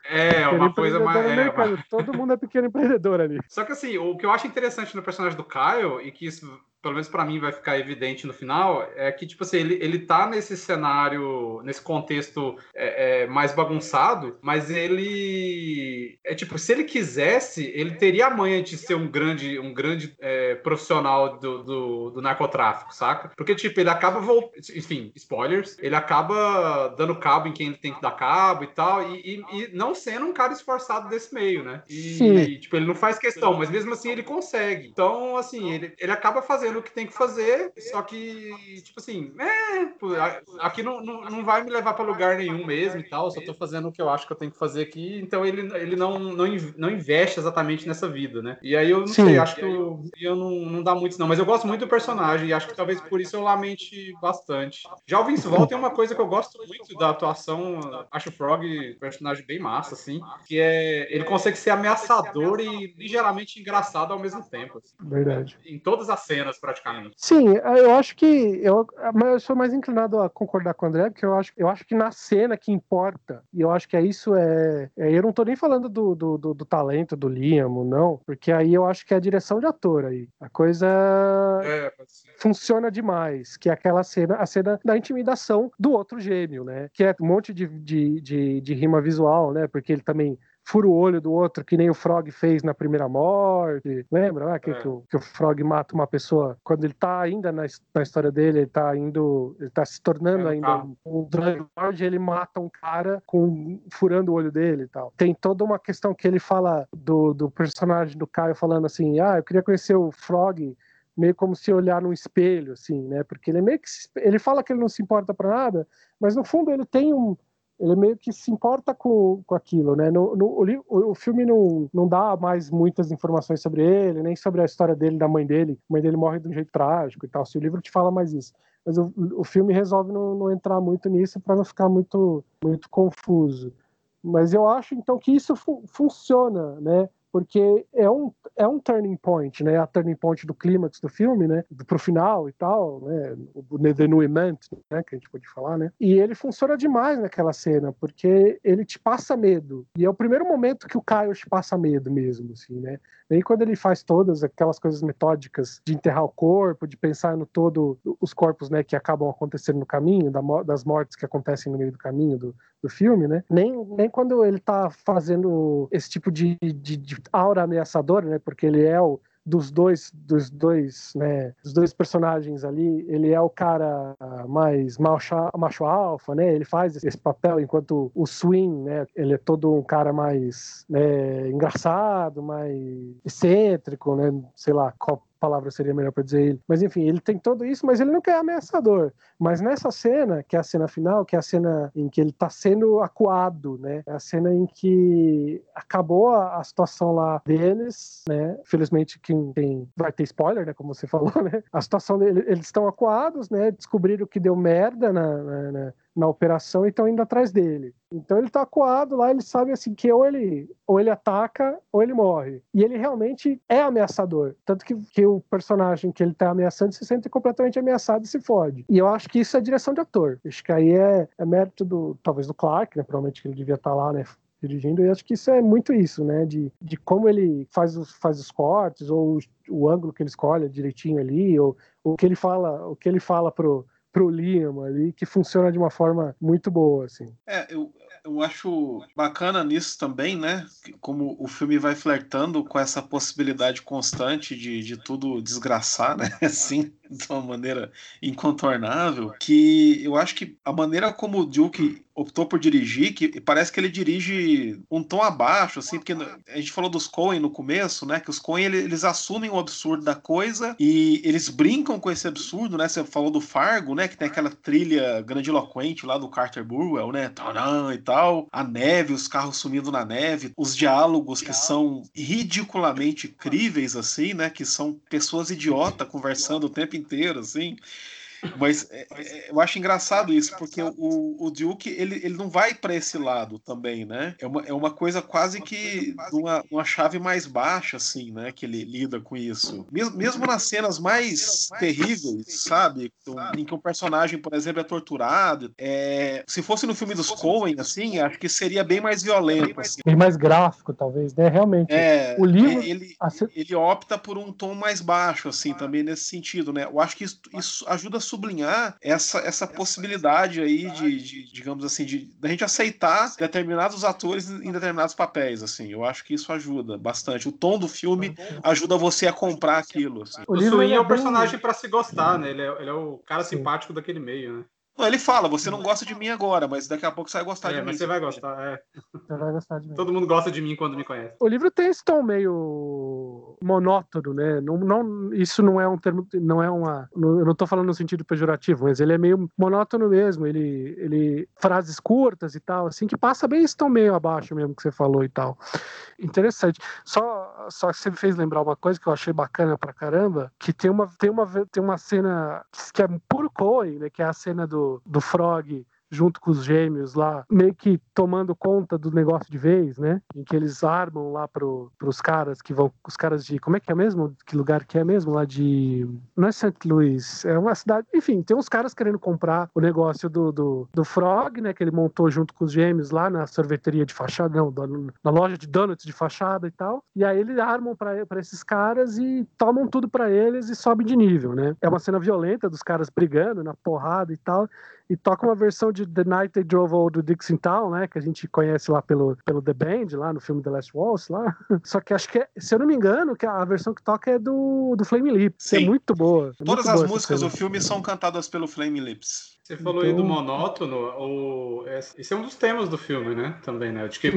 É, uma coisa mais. É, Todo mundo é pequeno empreendedor ali. Só que assim, o que eu acho interessante no personagem do Kyle, e que isso pelo menos para mim vai ficar evidente no final, é que, tipo assim, ele, ele tá nesse cenário, nesse contexto é, é, mais bagunçado, mas ele. É tipo, se ele quisesse, ele teria a manha de ser um grande, um grande é, profissional do, do, do, narcotráfico, saca? Porque, tipo, ele acaba voltando. Enfim, spoilers, ele acaba dando cabo em quem ele tem que dar cabo e tal, e, e, e não sendo um cara esforçado desse meio, né? E, Sim. e, tipo, ele não faz questão, mas mesmo assim ele consegue. Então, assim, ele, ele acaba fazendo o que tem que fazer, só que, tipo assim, é, aqui não, não, não vai me levar para lugar nenhum mesmo e tal, só tô fazendo o que eu acho que eu tenho que fazer aqui, então ele, ele não, não, não investe exatamente nessa vida, né? E aí eu não Sim. sei, acho que eu, eu não, não dá muito não, mas eu gosto muito do personagem e acho que talvez por isso eu lamente bastante. Já o Vince Vaughn tem uma coisa que eu gosto muito da atuação, acho o Frog um personagem bem massa, assim, que é, ele consegue ser ameaçador e ligeiramente engraçado ao mesmo tempo. Assim. Verdade. Em todas as cenas, praticamente. Sim, eu acho que eu, eu sou mais inclinado a concordar com o André, porque eu acho, eu acho que na cena que importa, e eu acho que é isso é, é eu não tô nem falando do, do, do, do, talento do Liam, não, porque aí eu acho que é a direção de ator aí. A coisa é, funciona demais, que é aquela cena, a cena da intimidação do outro gêmeo, né? Que é um monte de, de, de, de rima visual, né? Porque ele também fura o olho do outro, que nem o Frog fez na primeira morte. Lembra? Né? Que, é. que, o, que, o, Frog mata uma pessoa quando ele tá ainda na, na história dele, ele tá indo. Ele tá se tornando é, ainda um, um Drug Lord, ele mata um cara com furando o olho dele e tal. Tem toda uma questão que ele fala do, do personagem do Caio falando assim: ah, eu queria conhecer o Frog meio como se olhar num espelho, assim, né? Porque ele meio que ele fala que ele não se importa para nada, mas no fundo ele tem um ele meio que se importa com, com aquilo, né? No, no o, o, filme não, não dá mais muitas informações sobre ele, nem sobre a história dele, da mãe dele. A mãe dele morre de um jeito trágico e tal. Se o livro te fala mais isso. Mas o, o filme resolve não, não entrar muito nisso para não ficar muito, muito confuso. Mas eu acho, então, que isso fu funciona, né? Porque é um, é um turning point, né? A turning point do clímax do filme, né? Pro final e tal, né? O denuimento, né? Que a gente pode falar, né? E ele funciona demais naquela cena, porque ele te passa medo. E é o primeiro momento que o Caio te passa medo mesmo, assim, né? E aí quando ele faz todas aquelas coisas metódicas de enterrar o corpo, de pensar no todo os corpos, né? Que acabam acontecendo no caminho, das mortes que acontecem no meio do caminho do, do filme, né? Nem, nem quando ele tá fazendo esse tipo de, de, de aura ameaçadora, né? Porque ele é o dos dois dos dois né dos dois personagens ali ele é o cara mais macho, macho alfa né ele faz esse papel enquanto o Swing né ele é todo um cara mais né, engraçado mais excêntrico né sei lá qual palavra seria melhor para dizer ele. Mas enfim, ele tem todo isso, mas ele não quer ameaçador. Mas nessa cena, que é a cena final, que é a cena em que ele está sendo acuado, né? É a cena em que acabou a, a situação lá deles, né? Felizmente quem tem vai ter spoiler, né? Como você falou, né? A situação dele, eles estão acuados, né? Descobriram que deu merda na, na, na na operação e estão indo atrás dele. Então ele tá acuado lá, ele sabe assim que ou ele ou ele ataca ou ele morre. E ele realmente é ameaçador. Tanto que, que o personagem que ele tá ameaçando se sente completamente ameaçado e se fode. E eu acho que isso é direção de ator. Acho que aí é, é mérito do, talvez do Clark, né? Provavelmente que ele devia estar tá lá, né? dirigindo, e acho que isso é muito isso, né? De, de como ele faz os, faz os cortes, ou o, o ângulo que ele escolhe direitinho ali, ou o que ele fala, o que ele fala pro, pro Liam ali, que funciona de uma forma muito boa, assim. É, eu, eu acho bacana nisso também, né? Como o filme vai flertando com essa possibilidade constante de, de tudo desgraçar, né? Assim. de uma maneira incontornável, que eu acho que a maneira como o Duke optou por dirigir, que parece que ele dirige um tom abaixo, assim, porque a gente falou dos Coen no começo, né? Que os Coen eles assumem o absurdo da coisa e eles brincam com esse absurdo, né? Você falou do Fargo, né? Que tem aquela trilha grandiloquente lá do Carter Burwell, né? E tal, a neve, os carros sumindo na neve, os diálogos que são ridiculamente críveis, assim, né? Que são pessoas idiota conversando o tempo inteiro, assim. Mas é, é, eu acho engraçado isso, porque o, o Duke ele, ele não vai para esse lado também, né? É uma, é uma coisa quase que uma, uma chave mais baixa, assim, né? Que ele lida com isso. Mesmo, mesmo nas cenas mais terríveis, sabe? Em que um personagem, por exemplo, é torturado. É... Se fosse no filme dos Coen, assim, acho que seria bem mais violento. Assim. Bem mais gráfico, talvez, né? Realmente. É, o livro. Ele, ele opta por um tom mais baixo, assim, também nesse sentido, né? Eu acho que isso, isso ajuda a sublinhar essa, essa possibilidade aí de, de digamos assim, de da gente aceitar determinados atores em determinados papéis, assim. Eu acho que isso ajuda bastante. O tom do filme ajuda você a comprar aquilo. Assim. O, o Swing é, é o personagem para se gostar, né? Ele é, ele é o cara Sim. simpático daquele meio, né? Não, ele fala, você não gosta de mim agora, mas daqui a pouco você vai gostar é, de mim. Mas você vai gostar, é. Você vai gostar de mim. Todo mundo gosta de mim quando me conhece. O livro tem esse tom meio monótono, né? Não, não, isso não é um termo, não é uma. eu não tô falando no sentido pejorativo, mas ele é meio monótono mesmo. Ele, ele frases curtas e tal, assim, que passa bem esse tom meio abaixo mesmo que você falou e tal. Interessante. Só, só que você me fez lembrar uma coisa que eu achei bacana pra caramba, que tem uma, tem uma, tem uma cena que é puro Coen, né? Que é a cena do do, Frog junto com os gêmeos lá, meio que tomando conta do negócio de vez, né? Em que eles armam lá pro, pros caras que vão, os caras de, como é que é mesmo? Que lugar que é mesmo? Lá de, não é St. Louis, é uma cidade, enfim, tem uns caras querendo comprar o negócio do, do, do Frog, né? Que ele montou junto com os gêmeos lá na sorveteria de fachada, não, na loja de donuts de fachada e tal. E aí eles armam para esses caras e tomam tudo para eles e sobem de nível, né? É uma cena violenta dos caras brigando na porrada e tal e toca uma versão de The Night They Drove All do Dixon Town, né, que a gente conhece lá pelo, pelo The Band, lá no filme The Last Waltz, lá. Só que acho que, é, se eu não me engano, que a versão que toca é do, do Flame Lips, que é muito boa. É Todas muito as boa músicas do filme são cantadas pelo Flame Lips. Você falou então... aí do então- monótono, o... esse é um dos temas do filme, né? Também, né? Acho que,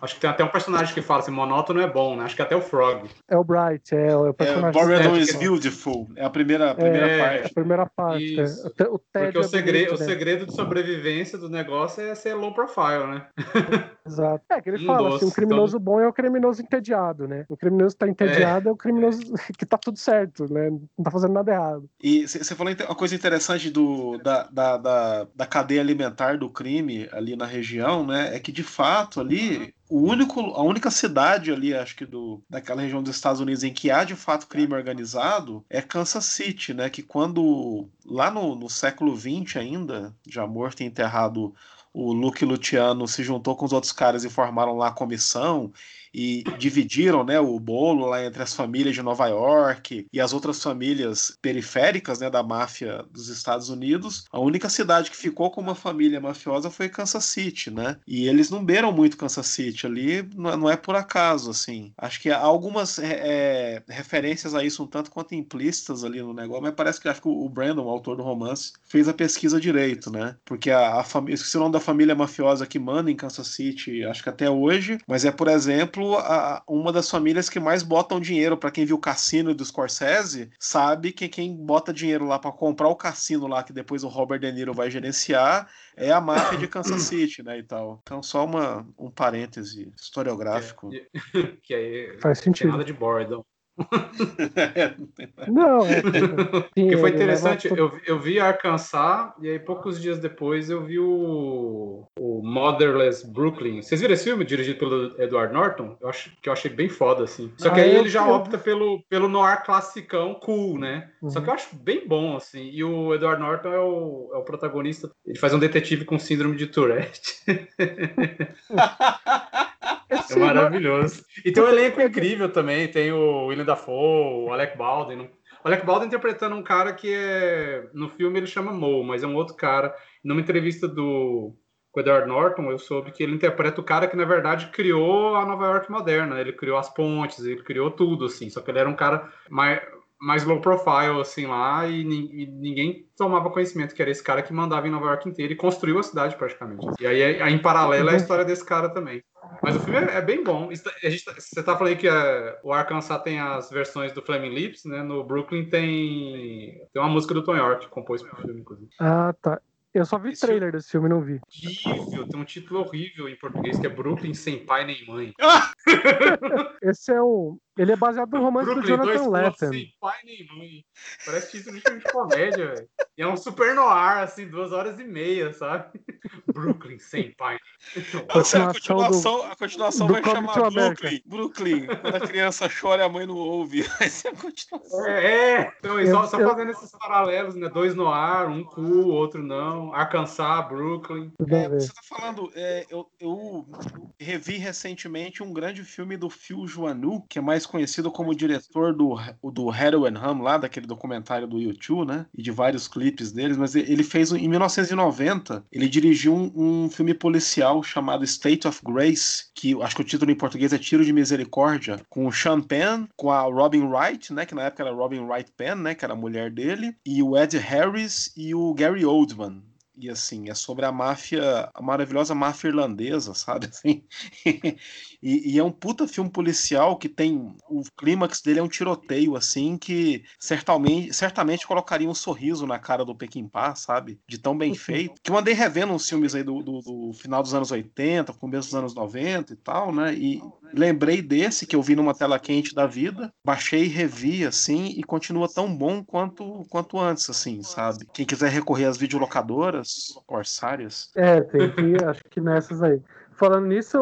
Acho que tem até um personagem que fala assim, monótono é bom, né? Acho que até o Frog. É o Bright, é, é o personagem. É, Boredom is Beautiful, é a primeira, a primeira é, parte. a primeira parte, é. o, o Porque o, é segredo, bonito, o né? segredo de sobrevivência do negócio é ser low profile, né? Exato. É, que ele um fala doce, assim, o criminoso então... bom é o criminoso entediado, né? O criminoso que tá entediado é, é o criminoso que tá tudo certo, né? Não tá fazendo nada errado. E você falou uma coisa interessante do, da, da, da, da cadeia alimentar do crime ali na região, né? É que de fato ali o único, a única cidade ali, acho que do, daquela região dos Estados Unidos em que há de fato crime organizado é Kansas City, né? Que quando lá no, no século XX ainda, já morto e enterrado, o Luke Luciano se juntou com os outros caras e formaram lá a comissão e dividiram né, o bolo lá entre as famílias de Nova York e as outras famílias periféricas né, da máfia dos Estados Unidos. A única cidade que ficou com uma família mafiosa foi Kansas City, né? E eles não beiram muito Kansas City ali, não é por acaso, assim. Acho que há algumas é, é, referências a isso um tanto quanto implícitas ali no negócio, mas parece que acho que o Brandon, o autor do romance, fez a pesquisa direito, né? Porque a, a família, esqueci o nome da família mafiosa que manda em Kansas City, acho que até hoje, mas é, por exemplo, exemplo, a, uma das famílias que mais botam dinheiro, para quem viu o Cassino do Scorsese, sabe que quem bota dinheiro lá para comprar o cassino lá, que depois o Robert De Niro vai gerenciar, é a máfia de Kansas City, né, e tal. Então, só uma, um parêntese historiográfico. É, que aí Faz sentido. nada de Bordon. não, é, que foi interessante. Eu, eu vi Arkansas e aí poucos dias depois eu vi o, o Motherless Brooklyn. Vocês viram esse filme dirigido pelo Edward Norton? Eu acho que eu achei bem foda assim. Só que ah, aí ele já opta pelo pelo noir classicão cool, né? Uhum. Só que eu acho bem bom assim. E o Edward Norton é o, é o protagonista. Ele faz um detetive com síndrome de Tourette. É maravilhoso. E tem um elenco incrível também. Tem o William Dafoe, o Alec Baldwin. O Alec Baldwin interpretando um cara que é. No filme ele chama Mo, mas é um outro cara. Numa entrevista do com o Edward Norton, eu soube que ele interpreta o cara que, na verdade, criou a Nova York moderna. Ele criou as pontes, ele criou tudo, assim. Só que ele era um cara mais, mais low profile, assim, lá, e, e, ninguém tomava conhecimento que era esse cara que mandava em Nova York inteira e construiu a cidade, praticamente. E aí, aí em paralelo, é a história desse cara também. Mas o filme é, é bem bom. A gente, tá, você tá falando que é, o Arkansas tem as versões do Flaming Lips, né? No Brooklyn tem, tem uma música do Tom York, que compôs pro filme, inclusive. Ah, tá. Eu só vi Esse trailer desse filme, não vi. Horrível, tem um título horrível em português que é Brooklyn sem pai nem mãe. Esse é o. Ele é baseado no romance Brooklyn, do Jonathan Lethem. Sem pai nem mãe. Parece título de filme de comédia, velho. E é um super noir, assim, duas horas e meia, sabe? Brooklyn sem pai. A continuação, do, a continuação vai chamar Brooklyn. Brooklyn. Quando a criança chora e a mãe não ouve. Vai ser a continuação. É, é. Então, eu, só, só fazendo esses paralelos, né? Dois noir, um cool, outro não. Arkansas, Brooklyn. É, você tá falando, é, eu, eu revi recentemente um grande filme do Phil Joannou, que é mais conhecido como diretor do, do Harold and Hum, lá daquele documentário do YouTube, né? E de vários clipes deles, mas ele fez em 1990, ele dirigiu um, um filme policial chamado State of Grace, que acho que o título em português é Tiro de Misericórdia, com o Sean Penn, com a Robin Wright, né? Que na época era Robin Wright Penn, né? Que era a mulher dele, e o Ed Harris e o Gary Oldman. E assim, é sobre a máfia, a maravilhosa máfia irlandesa, sabe? Assim. E, e, é um puta filme policial que tem. O clímax dele é um tiroteio, assim, que certamente, certamente colocaria um sorriso na cara do Pequim-Pá, sabe? De tão bem uhum. feito. Que eu andei revendo uns filmes aí do, do, do, final dos anos 80, começo dos anos 90 e tal, né? E lembrei desse que eu vi numa tela quente da vida, baixei e revi, assim, e continua tão bom quanto, quanto antes, assim, sabe? Quem quiser recorrer às videolocadoras orçárias. É, tem que, acho que nessas aí. Falando nisso,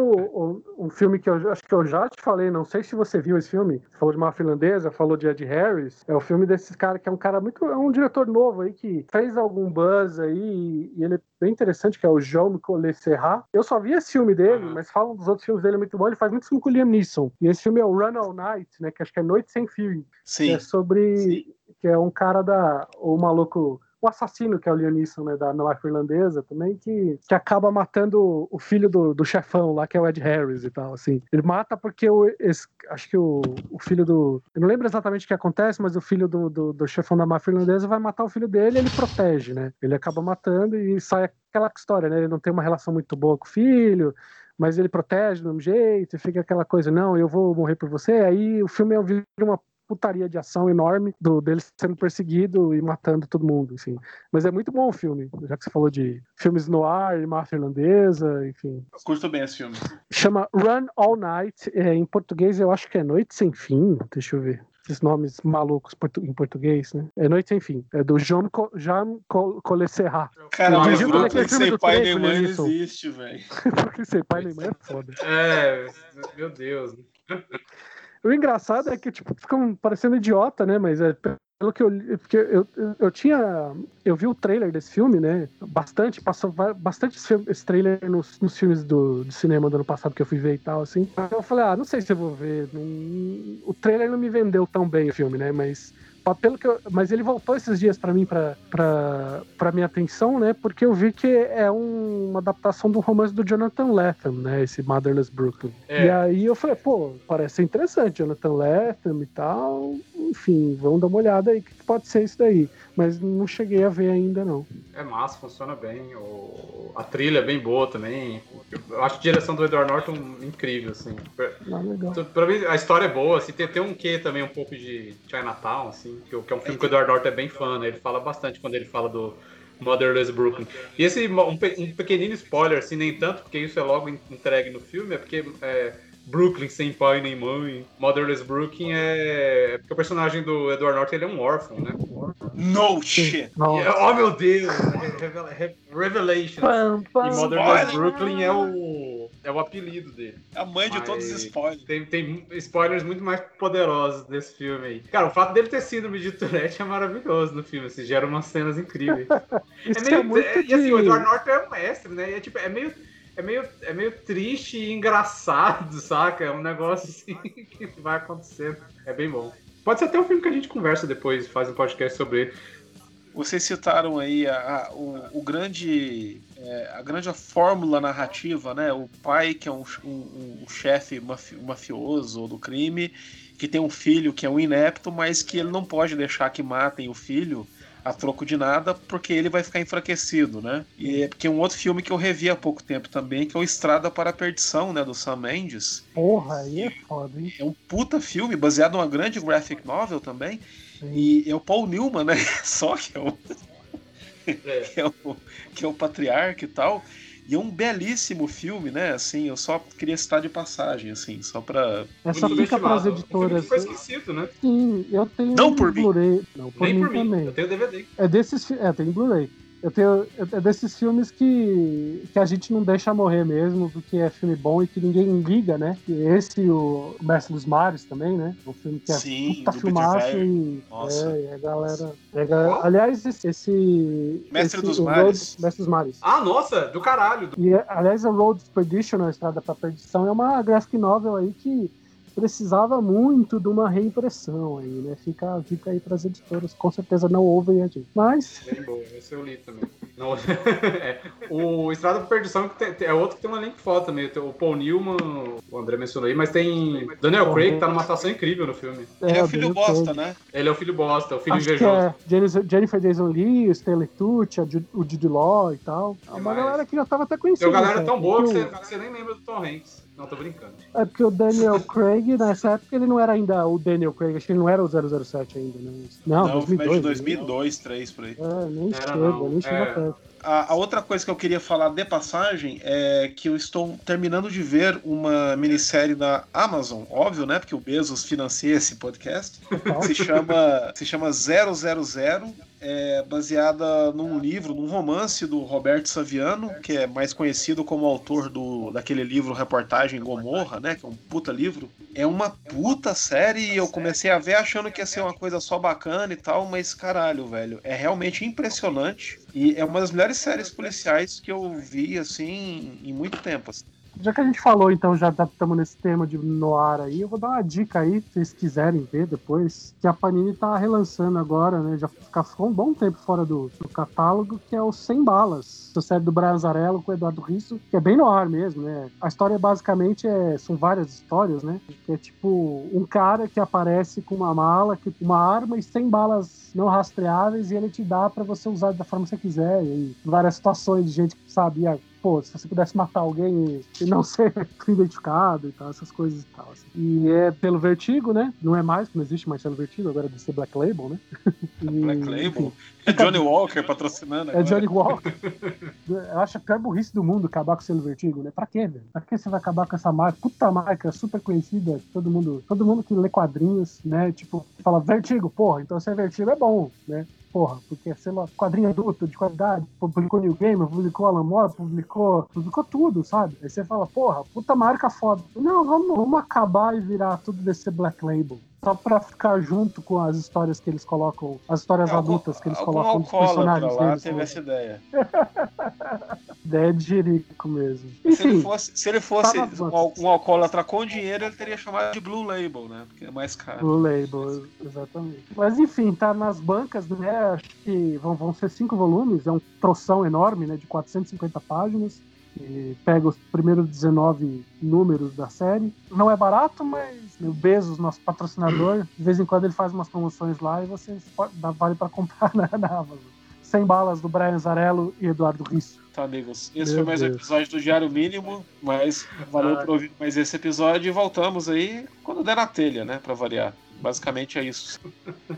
um filme que eu acho que eu já te falei, não sei se você viu esse filme, você falou de uma finlandesa, falou de Ed Harris, é o filme desse cara que é um cara muito. É um diretor novo aí que fez algum buzz aí e ele é bem interessante, que é o João Collet Serra. Eu só vi esse filme dele, mas falam dos outros filmes dele é muito bom. Ele faz muito filme com o Liam Neeson. E esse filme é o Run All Night, né? Que acho que é Noite Sem Fio. Sim. Que é sobre. Sim. Que é um cara da. O maluco o assassino, que é o Leonisson, né, da máfia irlandesa também, que, que acaba matando o filho do, do chefão lá, que é o Ed Harris e tal, assim. Ele mata porque o, esse, acho que o, o filho do... Eu não lembro exatamente o que acontece, mas o filho do, do, do chefão da máfia irlandesa vai matar o filho dele ele protege, né? Ele acaba matando e sai aquela história, né? Ele não tem uma relação muito boa com o filho, mas ele protege do mesmo jeito, e fica aquela coisa, não, eu vou morrer por você. Aí o filme vira uma putaria de ação enorme do dele sendo perseguido e matando todo mundo, enfim. Mas é muito bom o filme, já que você falou de filmes no ar, máfia irlandesa, enfim. Eu curto bem esse filme. Chama Run All Night, é, em português eu acho que é Noite Sem Fim, deixa eu ver esses nomes malucos em português, né? É Noite Sem Fim. É do Jean, Co Jean Colecerra. Cara, mas Brooklyn sem pai nem mãe não existe, velho. Brooklyn sem pai nem mãe é foda. É, meu Deus. O engraçado é que, tipo, ficam parecendo idiota, né? Mas é pelo que eu porque eu, eu, eu, tinha eu vi o trailer desse filme né? Bastante passou bastante esse trailer nos, nos filmes do, do, cinema do ano passado que eu fui ver e tal assim. Eu falei ah não sei se eu vou ver não, o trailer não me vendeu tão bem o filme né? Mas pelo que eu, mas ele voltou esses dias para mim para minha atenção, né? Porque eu vi que é um, uma adaptação do romance do Jonathan Lethem, né? Esse Motherless Brooklyn. É. E aí eu falei, pô, parece interessante, Jonathan Lethem e tal. Enfim, vamos dar uma olhada aí que pode ser isso daí. Mas não cheguei a ver ainda não. É massa, funciona bem. O... A trilha é bem boa também. Eu acho a direção do Edward Norton incrível, assim. Ah, legal. Pra mim, a história é boa, assim, tem, tem um quê também um pouco de Chinatown, assim que, que é um filme que o Edward Norton é bem fã, né? Ele fala bastante quando ele fala do Motherless Brooklyn. E esse, um, um pequenino spoiler, assim, nem tanto, porque isso é logo entregue no filme, é porque é, Brooklyn sem pai nem mãe, Motherless Brooklyn é, é porque o personagem do Edward Norton ele é um órfão, né? No shit! oh meu Deus! Revelation. E Motherless Brooklyn é o, é o apelido dele. É a mãe de Mas todos os spoilers. Tem, tem spoilers muito mais poderosos desse filme aí. Cara, o fato dele ter síndrome de Tourette é maravilhoso no filme, assim, gera umas cenas incríveis. é meio. É, e assim, o Edward Norton é um mestre, né? E é, tipo, é meio é meio, é meio triste e engraçado, saca? É um negócio assim que vai acontecendo. É bem bom. Pode ser até um filme que a gente conversa depois, faz um podcast sobre ele. Vocês citaram aí a, a o, o, grande, é, a grande fórmula narrativa, né? O pai que é um, um, um chefe mafioso do crime que tem um filho que é um inepto, mas que ele não pode deixar que matem o filho a troco de nada, porque ele vai ficar enfraquecido, né? E é porque um outro filme que eu revi há pouco tempo também, que é o Estrada para a Perdição, né, do Sam Mendes. Porra, aí é foda, hein? É um puta filme, baseado numa grande graphic novel também. Sim. E é o Paul Newman, né? Só que é o, é. que, é o que é o patriarca e tal. E é um belíssimo filme, né? Assim, eu só queria citar de passagem, assim, só pra. Essa fica para as editoras. Foi esquecido, né? Sim, eu tenho. Não por Blu-ray. Não, por Nem mim por mim. também. Eu tenho DVD. É desses. É, tem Blu-ray. Eu tenho. É desses filmes que, que a gente não deixa morrer mesmo, porque é filme bom e que ninguém liga, né? E esse e o Mestre dos Mares também, né? Um filme que é Sim, puta filmaço e. Nossa. É, e a galera. é, ga- aliás, esse. esse Mestre esse- dos o Mares. Road- Mestre dos Mares. Ah, nossa, do caralho. E, aliás, a Road to Perdition, a Estrada para Perdição, é uma graphic novel aí que precisava muito de uma reimpressão aí, né? Fica a dica aí para as editoras, com certeza não ouvem a gente. Mas, Bem esse eu li também. Não, é, o Estrada por Perdição que tem- é outro que tem um elenco foda também. Tem o Paul Newman, o André mencionou aí, mas tem Daniel Craig que tá numa atuação incrível no filme. Ele é o filho Daniel bosta, Craig. né? Ele é o filho bosta, o filho Acho invejoso. é Jennifer, Jennifer Jason Lee, o Stanley Tucci, o Jude Law e tal. É uma mais? galera que já tava até Tem conhecida. uma galera cara, tão boa que porque você, que você nem lembra do Tom Hanks. Não, tô brincando. É porque o Daniel Craig, nessa época, ele não era ainda o Daniel Craig, acho que ele não era o 007 ainda, né? Não, Não, o filme é de 2002. 2002, 2003, por aí. É, nem Era chega, não, nem chega é. perto. A, a outra coisa que eu queria falar de passagem é que eu estou terminando de ver uma minissérie da Amazon, óbvio, né? Porque o Bezos financia esse podcast. Se chama, se chama 000, é baseada num livro, num romance do Roberto Saviano, que é mais conhecido como autor do, daquele livro Reportagem Gomorra, né? Que é um puta livro. É uma puta série e eu comecei a ver achando que ia ser uma coisa só bacana e tal, mas caralho, velho, é realmente impressionante. E é uma das melhores séries policiais que eu vi, assim, em muito tempo. assim. Já que a gente falou, então, já estamos nesse tema de Noir aí, eu vou dar uma dica aí, se vocês quiserem ver depois, que a Panini tá relançando agora, né? Já ficou um bom tempo fora do, do catálogo, que é o Sem Balas, a série do Brian com o Eduardo Risso, que é bem Noir mesmo, né? A história basicamente é, são várias histórias, né? Que é tipo um cara que aparece com uma mala, que, uma arma e 100 balas não rastreáveis e ele te dá pra você usar da forma que você quiser. E várias situações de gente que sabia pô, se você pudesse matar alguém e não ser identificado e tal, essas coisas e tal. assim. E é pelo Vertigo, né? Não é mais, não existe mais pelo Vertigo, agora é DC Black Label, né? E, Black Label. É Johnny Walker patrocinando É agora. Johnny Walker. Eu acho a pior burrice do mundo acabar com o selo Vertigo, né? Pra quê, velho? Pra que você vai acabar com essa marca? Puta marca, super conhecida, todo mundo, todo mundo que lê quadrinhos, né? Tipo, fala Vertigo, porra, então se é Vertigo é bom, né? Porra, porque, sei lá, quadrinho adulto, de qualidade, publicou New Gamer, publicou Alan Moore, publicou, publicou tudo, sabe? Aí você fala, porra, puta marca foda. Não, vamos, vamos acabar e virar tudo desse Black Label. Só pra ficar junto com as histórias que eles colocam, as histórias É, algum- adultas que eles colocam dos personagens lá deles. teve né? essa ideia. Ideia de jerico mesmo. Se ele Enfim, fosse, se ele fosse tá um, um alcoólatra com dinheiro, ele teria chamado de Blue Label, né? Porque é mais caro. o label, exatamente. Mas enfim, tá nas bancas, né? Acho que vão, vão ser cinco volumes, é um troção enorme, né? De 450 páginas. Pega os primeiros 19 números da série. Não é barato, mas o Bezos, nosso patrocinador, de vez em quando ele faz umas promoções lá e vocês pode- dá vale para comprar na, na Amazon. 100 balas do Brian Zarello e Eduardo Risso. Tá, amigos. Esse Meu foi mais um Deus. episódio do Diário Mínimo, mas valeu Ah. por ouvir mais esse episódio e voltamos aí quando der na telha, né? Pra variar. Basicamente é isso.